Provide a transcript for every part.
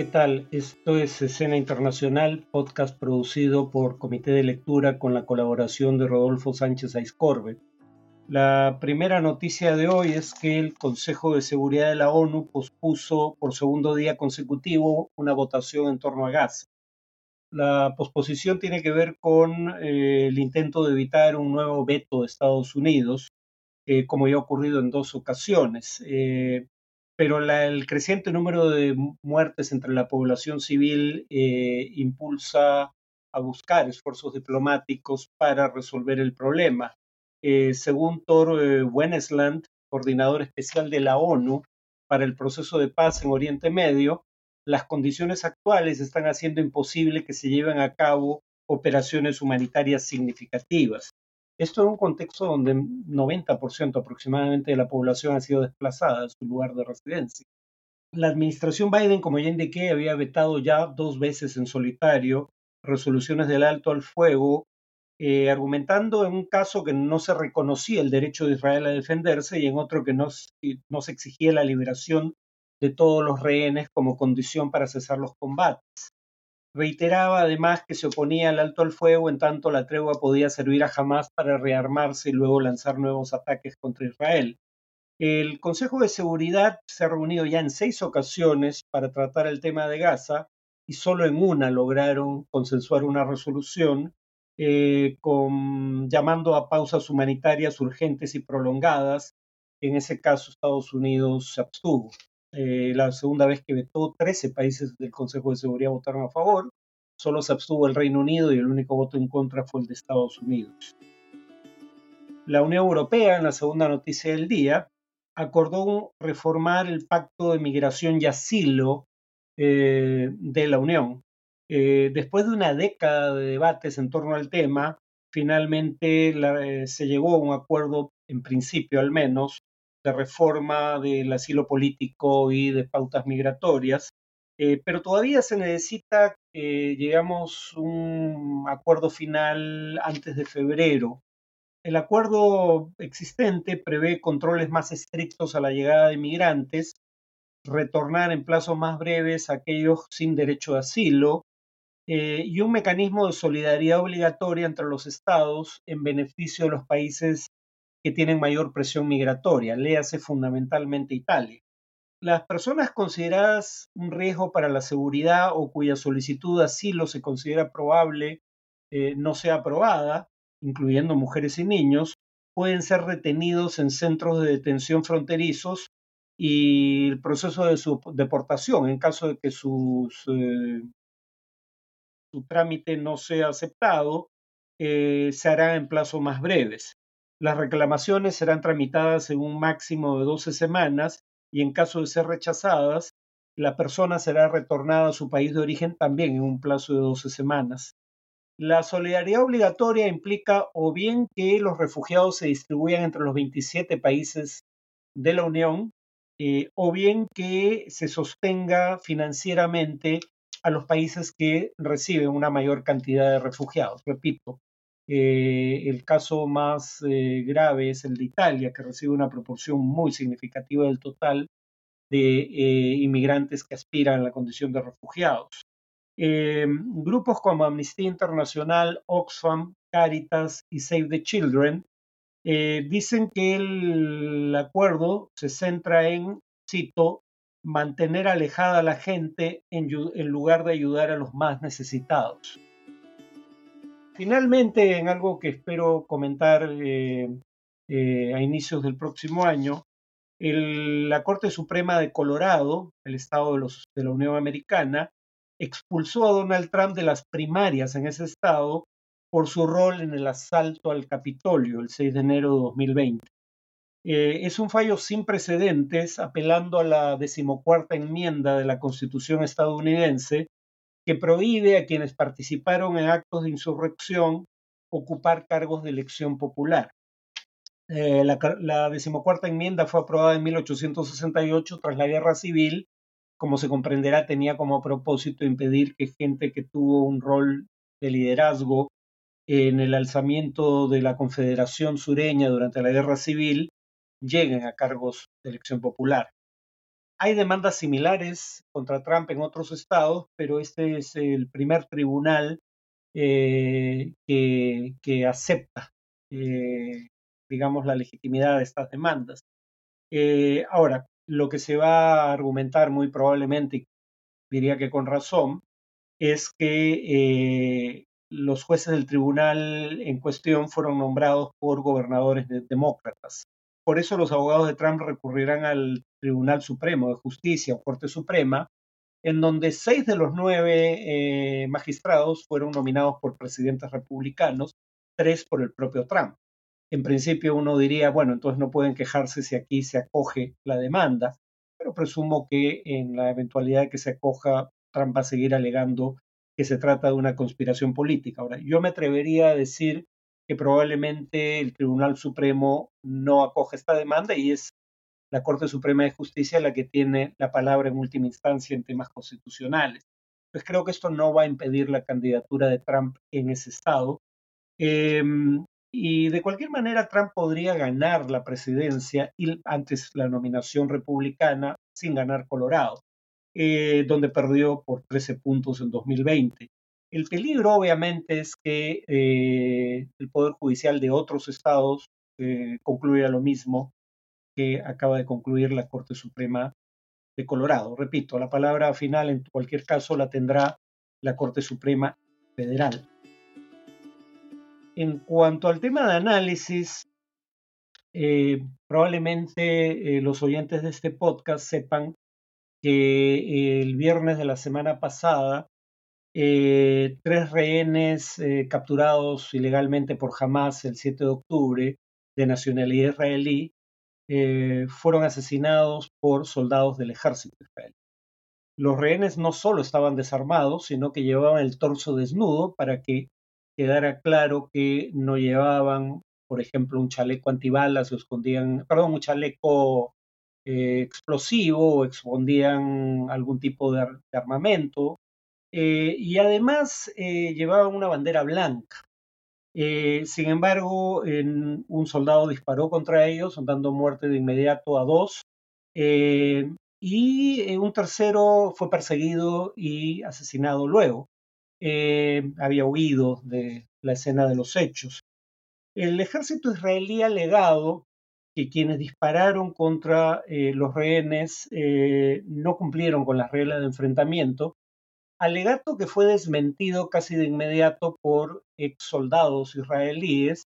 ¿qué tal? Esto es Escena Internacional, podcast producido por Comité de Lectura con la colaboración de Rodolfo Sánchez Aiscorbe. La primera noticia de hoy es que el Consejo de Seguridad de la ONU pospuso por segundo día consecutivo una votación en torno a Gaza. La posposición tiene que ver con eh, el intento de evitar un nuevo veto de Estados Unidos, eh, como ya ha ocurrido en dos ocasiones. Eh, pero el creciente número de muertes entre la población civil eh, impulsa a buscar esfuerzos diplomáticos para resolver el problema. Eh, según Thor eh, coordinador especial de la ONU para el proceso de paz en Oriente Medio, las condiciones actuales están haciendo imposible que se lleven a cabo operaciones humanitarias significativas. Esto en un contexto donde 90% aproximadamente de la población ha sido desplazada de su lugar de residencia. La administración Biden, como ya indiqué, había vetado ya dos veces en solitario resoluciones del alto al fuego, eh, argumentando en un caso que no se reconocía el derecho de Israel a defenderse y en otro que no, no se exigía la liberación de todos los rehenes como condición para cesar los combates. Reiteraba además que se oponía al alto al fuego en tanto la tregua podía servir a Hamas para rearmarse y luego lanzar nuevos ataques contra Israel. El Consejo de Seguridad se ha reunido ya en seis ocasiones para tratar el tema de Gaza y solo en una lograron consensuar una resolución eh, con, llamando a pausas humanitarias urgentes y prolongadas. En ese caso, Estados Unidos se abstuvo. Eh, la segunda vez que vetó, 13 países del Consejo de Seguridad votaron a favor, solo se abstuvo el Reino Unido y el único voto en contra fue el de Estados Unidos. La Unión Europea, en la segunda noticia del día, acordó reformar el Pacto de Migración y Asilo eh, de la Unión. Eh, después de una década de debates en torno al tema, finalmente se llegó a un acuerdo, en principio al menos, de reforma del asilo político y de pautas migratorias, eh, pero todavía se necesita que llegamos un acuerdo final antes de febrero. El acuerdo existente prevé controles más estrictos a la llegada de migrantes, retornar en plazos más breves a aquellos sin derecho de asilo eh, y un mecanismo de solidaridad obligatoria entre los estados en beneficio de los países que tienen mayor presión migratoria, léase fundamentalmente Italia. Las personas consideradas un riesgo para la seguridad o cuya solicitud de asilo se considera probable eh, no sea aprobada, incluyendo mujeres y niños, pueden ser retenidos en centros de detención fronterizos y el proceso de su deportación, en caso de que eh, su trámite no sea aceptado, eh, se hará en plazos más breves. Las reclamaciones serán tramitadas en un máximo de 12 semanas y en caso de ser rechazadas, la persona será retornada a su país de origen también en un plazo de 12 semanas. La solidaridad obligatoria implica o bien que los refugiados se distribuyan entre los 27 países de la Unión, eh, o bien que se sostenga financieramente a los países que reciben una mayor cantidad de refugiados. Repito, eh, el caso más eh, grave es el de Italia, que recibe una proporción muy significativa del total de eh, inmigrantes que aspiran a la condición de refugiados. grupos como Amnistía Internacional, Oxfam, Caritas y Save the Children dicen que el acuerdo se centra en, cito, mantener alejada a la gente en lugar de ayudar a los más necesitados. Finalmente, en algo que espero comentar eh, eh, a inicios del próximo año, la Corte Suprema de Colorado, el estado de, la Unión Americana, expulsó a Donald Trump de las primarias en ese estado por su rol en el asalto al Capitolio el 6 de enero de 2020. Eh, es un fallo sin precedentes, apelando a la decimocuarta enmienda de la Constitución estadounidense, que prohíbe a quienes participaron en actos de insurrección ocupar cargos de elección popular. Eh, la, decimocuarta enmienda fue aprobada en 1868 tras la guerra civil. Como se comprenderá, tenía como propósito impedir que gente que tuvo un rol de liderazgo en el alzamiento de la Confederación Sureña durante la guerra civil lleguen a cargos de elección popular. Hay demandas similares contra Trump en otros estados, pero este es el primer tribunal que, que, acepta, digamos, la legitimidad de estas demandas. ahora, lo que se va a argumentar muy probablemente, diría que con razón, es que los jueces del tribunal en cuestión fueron nombrados por gobernadores demócratas. Por eso los abogados de Trump recurrirán al Tribunal Supremo de Justicia o Corte Suprema, en donde seis de los nueve eh, magistrados fueron nominados por presidentes republicanos, tres por el propio Trump. En principio uno diría, bueno, entonces no pueden quejarse si aquí se acoge la demanda, pero presumo que en la eventualidad de que se acoja, Trump va a seguir alegando que se trata de una conspiración política. Ahora, yo me atrevería a decir que probablemente el Tribunal Supremo no acoge esta demanda y es la Corte Suprema de Justicia la que tiene la palabra en última instancia en temas constitucionales. Pues creo que esto no va a impedir la candidatura de Trump en ese estado. Em, y de cualquier manera, Trump podría ganar la presidencia y antes la nominación republicana sin ganar Colorado. Eh, donde perdió por 13 puntos en 2020. El peligro, obviamente, es que eh, el Poder Judicial de otros estados eh, concluya lo mismo acaba de concluir la Corte Suprema de Colorado. Repito, la palabra final en cualquier caso la tendrá la Corte Suprema Federal. En cuanto al tema de análisis, probablemente los oyentes de este podcast sepan que el viernes de la semana pasada eh, tres rehenes eh, capturados ilegalmente por Hamas el 7 de octubre de nacionalidad israelí eh, fueron asesinados por soldados del ejército israelí. Los rehenes no solo estaban desarmados, sino que llevaban el torso desnudo para que quedara claro que no llevaban, por ejemplo, un chaleco antibalas o escondían, perdón, un chaleco eh, explosivo o escondían algún tipo de, armamento. Eh, y además llevaban una bandera blanca. Sin embargo, un soldado disparó contra ellos, dando muerte de inmediato a dos. y un tercero fue perseguido y asesinado luego. había huido de la escena de los hechos. El ejército israelí ha alegado que quienes dispararon contra eh, los rehenes eh, no cumplieron con las reglas de enfrentamiento, alegato que fue desmentido casi de inmediato por ex soldados israelíes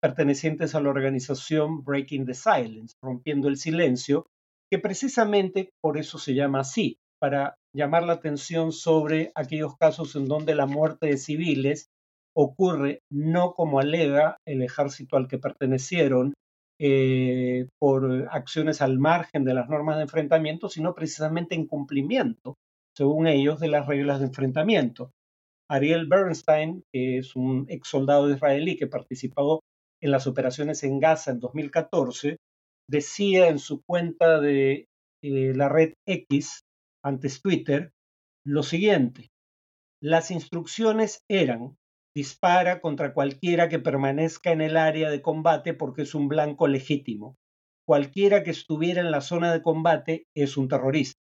pertenecientes a la organización Breaking the Silence, rompiendo el silencio, que precisamente por eso se llama así, para llamar la atención sobre aquellos casos en donde la muerte de civiles ocurre no como alega el ejército al que pertenecieron, eh, por acciones al margen de las normas de enfrentamiento, sino precisamente en cumplimiento, según ellos, de las reglas de enfrentamiento. Ariel Bernstein, que es un ex soldado israelí que participó en las operaciones en Gaza en 2014, decía en su cuenta de eh, la red X, antes Twitter, lo siguiente. Las instrucciones eran dispara contra cualquiera que permanezca en el área de combate porque es un blanco legítimo. Cualquiera que estuviera en la zona de combate es un terrorista.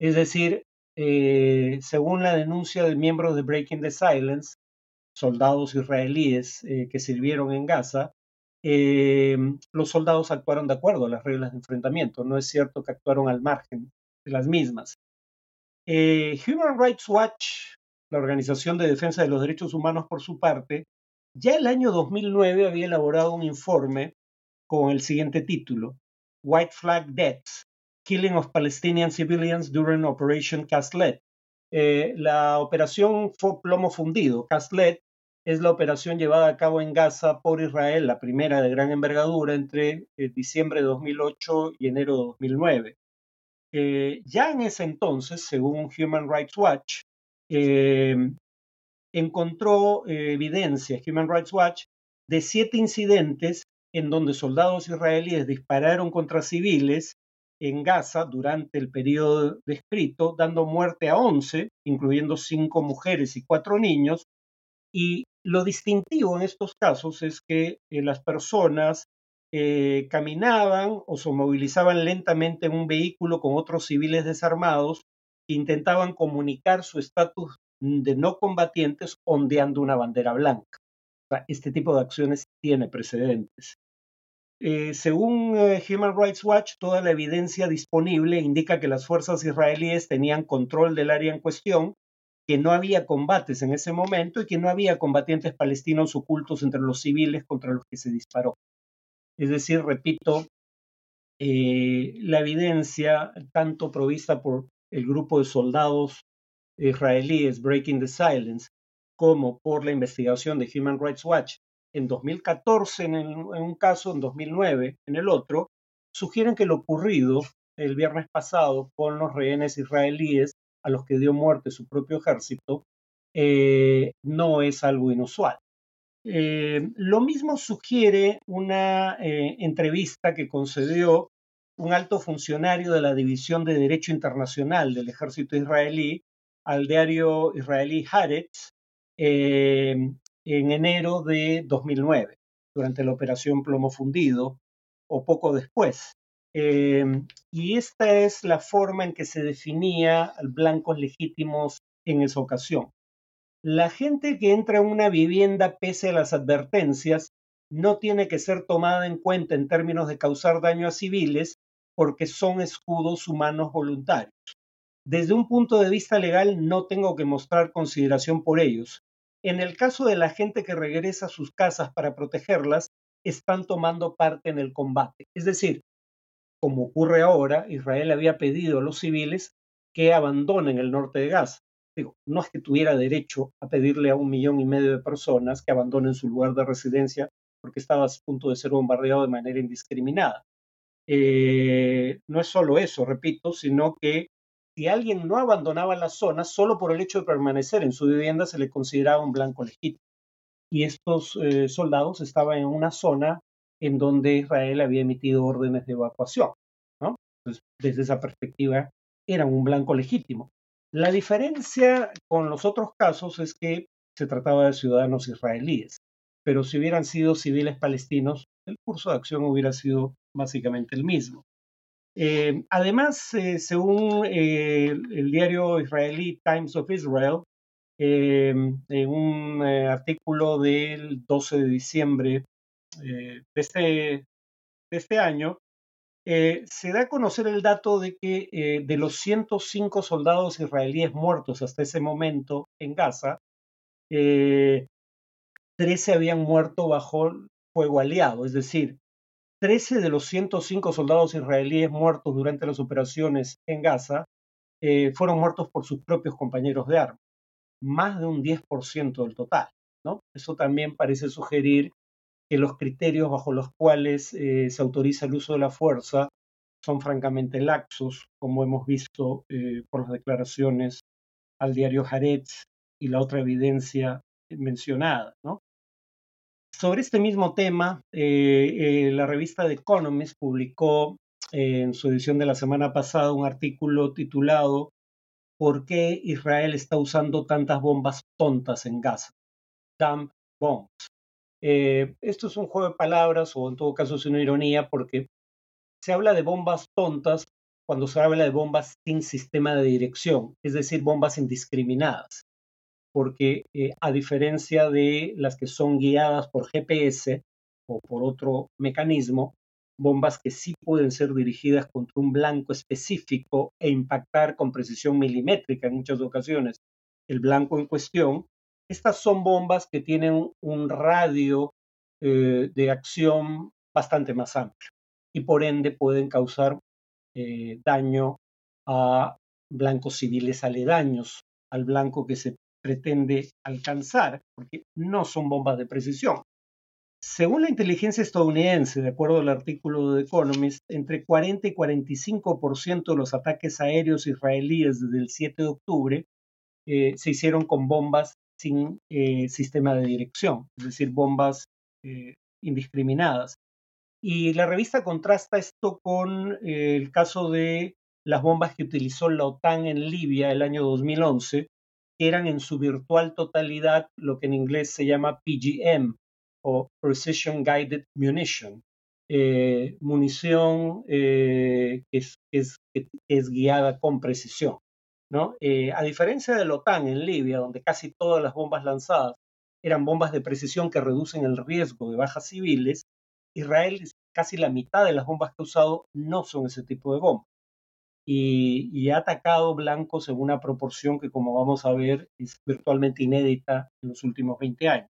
Es decir, eh, según la denuncia de miembros de Breaking the Silence, soldados israelíes eh, que sirvieron en Gaza, eh, los soldados actuaron de acuerdo a las reglas de enfrentamiento. No es cierto que actuaron al margen de las mismas. Human Rights Watch la Organización de Defensa de los Derechos Humanos, por su parte, ya el año 2009 había elaborado un informe con el siguiente título, White Flag Deaths, Killing of Palestinian Civilians During Operation Castlet. Eh, la operación fue plomo fundido. Castlet es la operación llevada a cabo en Gaza por Israel, la primera de gran envergadura entre eh, diciembre de 2008 y enero de 2009. Eh, ya en ese entonces, según Human Rights Watch, eh, encontró eh, evidencia, Human Rights Watch, de siete incidentes en donde soldados israelíes dispararon contra civiles en Gaza durante el periodo descrito, dando muerte a 11, incluyendo cinco mujeres y cuatro niños. Y lo distintivo en estos casos es que eh, las personas eh, caminaban o se movilizaban lentamente en un vehículo con otros civiles desarmados que intentaban comunicar su estatus de no combatientes ondeando una bandera blanca. este tipo de acciones tiene precedentes. Eh, según eh, Human Rights Watch, toda la evidencia disponible indica que las fuerzas israelíes tenían control del área en cuestión, que no había combates en ese momento y que no había combatientes palestinos ocultos entre los civiles contra los que se disparó. Es decir, repito, eh, la evidencia, tanto provista por el grupo de soldados israelíes Breaking the Silence, como por la investigación de Human Rights Watch en 2014 en, un caso, en 2009 en el otro, sugieren que lo ocurrido el viernes pasado con los rehenes israelíes a los que dio muerte su propio ejército eh, no es algo inusual. Eh, lo mismo sugiere una eh, entrevista que concedió un alto funcionario de la División de Derecho Internacional del Ejército israelí al diario israelí Haaretz en enero de 2009, durante la operación Plomo Fundido, o poco después. y esta es la forma en que se definía blancos legítimos en esa ocasión. La gente que entra en una vivienda pese a las advertencias no tiene que ser tomada en cuenta en términos de causar daño a civiles porque son escudos humanos voluntarios. Desde un punto de vista legal no tengo que mostrar consideración por ellos. En el caso de la gente que regresa a sus casas para protegerlas, están tomando parte en el combate. Es decir, como ocurre ahora, Israel había pedido a los civiles que abandonen el norte de Gaza no es que tuviera derecho a pedirle a un millón y medio de personas que abandonen su lugar de residencia porque estaba a punto de ser bombardeado de manera indiscriminada. Eh, no es solo eso, repito, sino que si alguien no abandonaba la zona, solo por el hecho de permanecer en su vivienda se le consideraba un blanco legítimo. Y estos eh, soldados estaban en una zona en donde Israel había emitido órdenes de evacuación. Desde esa perspectiva, eran un blanco legítimo. La diferencia con los otros casos es que se trataba de ciudadanos israelíes, pero si hubieran sido civiles palestinos, el curso de acción hubiera sido básicamente el mismo. Eh, además, eh, según eh, el diario israelí Times of Israel, en un artículo del 12 de diciembre de este, de este año, se da a conocer el dato de que de los 105 soldados israelíes muertos hasta ese momento en Gaza, 13 eh, habían muerto bajo fuego aliado, es decir, 13 de los 105 soldados israelíes muertos durante las operaciones en Gaza fueron muertos por sus propios compañeros de armas, más de un 10% del total. ¿no? Eso también parece sugerir que los criterios bajo los cuales eh, se autoriza el uso de la fuerza son francamente laxos, como hemos visto eh, por las declaraciones al diario Haaretz y la otra evidencia mencionada. Sobre este mismo tema, eh, la revista The Economist publicó en su edición de la semana pasada un artículo titulado ¿Por qué Israel está usando tantas bombas tontas en Gaza? Dump bombs. Eh, esto es un juego de palabras o en todo caso es una ironía porque se habla de bombas tontas cuando se habla de bombas sin sistema de dirección, es decir, bombas indiscriminadas, porque eh, a diferencia de las que son guiadas por GPS o por otro mecanismo, bombas que sí pueden ser dirigidas contra un blanco específico e impactar con precisión milimétrica en muchas ocasiones el blanco en cuestión, estas son bombas que tienen un radio eh, de acción bastante más amplio y por ende pueden causar eh, daño a blancos civiles aledaños al blanco que se pretende alcanzar, porque no son bombas de precisión. Según la inteligencia estadounidense, de acuerdo al artículo de Economist, entre 40 y 45% de los ataques aéreos israelíes desde el 7 de octubre eh, se hicieron con bombas sin eh, sistema de dirección, es decir, bombas eh, indiscriminadas. Y la revista contrasta esto con el caso de las bombas que utilizó la OTAN en Libia el año 2011, que eran en su virtual totalidad lo que en inglés se llama PGM o Precision Guided Munition, munición que es, guiada con precisión. ¿no? a diferencia de la OTAN en Libia, donde casi todas las bombas lanzadas eran bombas de precisión que reducen el riesgo de bajas civiles, Israel, casi la mitad de las bombas que ha usado no son ese tipo de bombas. Y, ha atacado blancos en una proporción que, como vamos a ver, es virtualmente inédita en los últimos 20 años.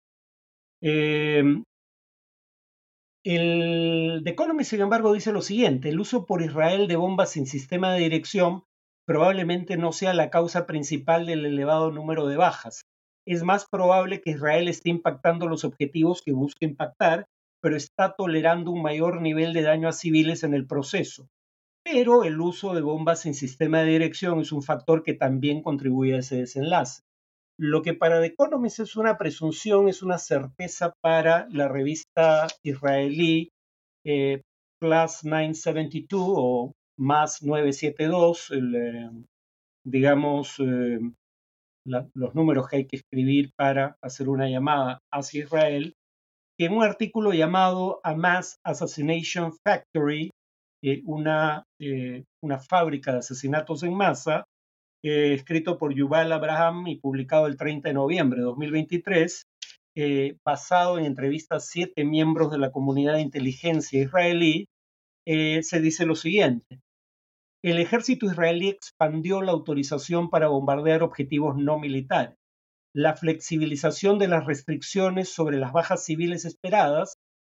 Em, el The Economist, sin embargo, dice lo siguiente, el uso por Israel de bombas sin sistema de dirección probablemente no sea la causa principal del elevado número de bajas, es más probable que Israel esté impactando los objetivos que busca impactar, pero está tolerando un mayor nivel de daño a civiles en el proceso. Pero el uso de bombas sin sistema de dirección es un factor que también contribuye a ese desenlace. Lo que para The Economist es una presunción, es una certeza para la revista israelí eh, Plus 972 o más 972, eh, digamos, eh, los números que hay que escribir para hacer una llamada hacia Israel, en un artículo llamado A Mass Assassination Factory, eh, una, eh, una fábrica de asesinatos en masa, eh, escrito por Yuval Abraham y publicado el 30 de noviembre de 2023, basado en entrevistas a siete miembros de la comunidad de inteligencia israelí, se dice lo siguiente el ejército israelí expandió la autorización para bombardear objetivos no militares. La flexibilización de las restricciones sobre las bajas civiles esperadas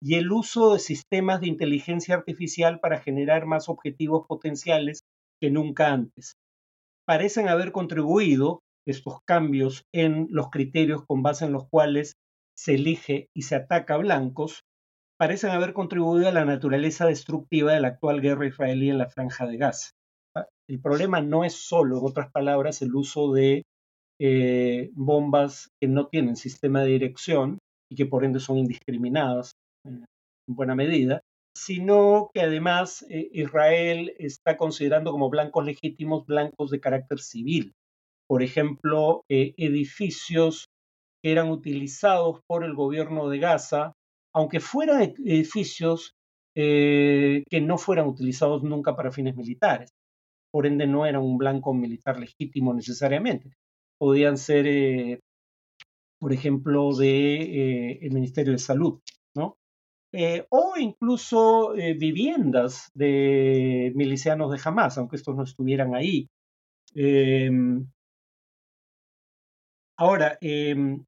y el uso de sistemas de inteligencia artificial para generar más objetivos potenciales que nunca antes. Parecen haber contribuido estos cambios en los criterios con base en los cuales se elige y se ataca a blancos, parecen haber contribuido a la naturaleza destructiva de la actual guerra israelí en la franja de Gaza. El problema no es solo, en otras palabras, el uso de eh, bombas que no tienen sistema de dirección y que por ende son indiscriminadas en buena medida, sino que además eh, Israel está considerando como blancos legítimos blancos de carácter civil. Por ejemplo, eh, edificios que eran utilizados por el gobierno de Gaza, aunque fueran edificios que no fueran utilizados nunca para fines militares por ende no era un blanco militar legítimo necesariamente. Podían ser, eh, por ejemplo, de eh, el Ministerio de Salud. Eh, o incluso viviendas de milicianos de Hamas, aunque estos no estuvieran ahí. Em, ahora, em,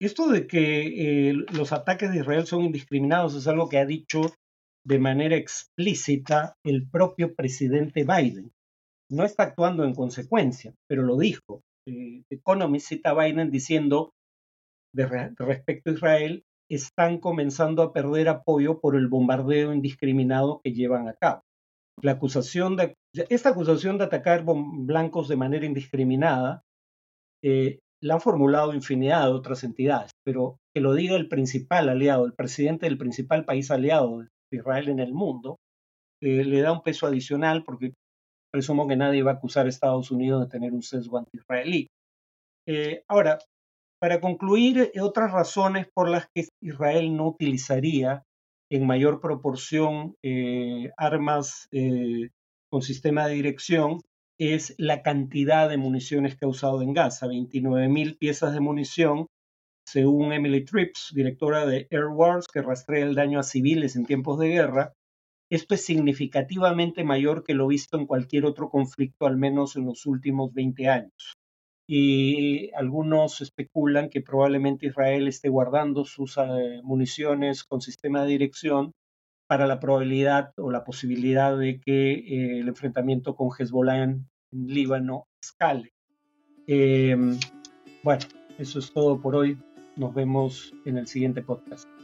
esto de que los ataques de Israel son indiscriminados es algo que ha dicho de manera explícita el propio presidente Biden no está actuando en consecuencia, pero lo dijo. Eh, Economist cita a Biden diciendo, de respecto a Israel, están comenzando a perder apoyo por el bombardeo indiscriminado que llevan a cabo. La acusación esta acusación de atacar blancos de manera indiscriminada eh, la han formulado infinidad de otras entidades, pero que lo diga el principal aliado, el presidente del principal país aliado de Israel en el mundo, eh, le da un peso adicional porque presumo que nadie va a acusar a Estados Unidos de tener un sesgo anti-israelí. Eh, ahora, para concluir, eh, otras razones por las que Israel no utilizaría en mayor proporción eh, armas con sistema de dirección es la cantidad de municiones que ha usado en Gaza, 29.000 piezas de munición, según Emily Trips, directora de Air Wars, que rastrea el daño a civiles en tiempos de guerra, esto es significativamente mayor que lo visto en cualquier otro conflicto, al menos en los últimos 20 años. Y algunos especulan que probablemente Israel esté guardando sus eh, municiones con sistema de dirección para la probabilidad o la posibilidad de que eh, el enfrentamiento con Hezbollah en, Líbano escale. Em, bueno, eso es todo por hoy. Nos vemos en el siguiente podcast.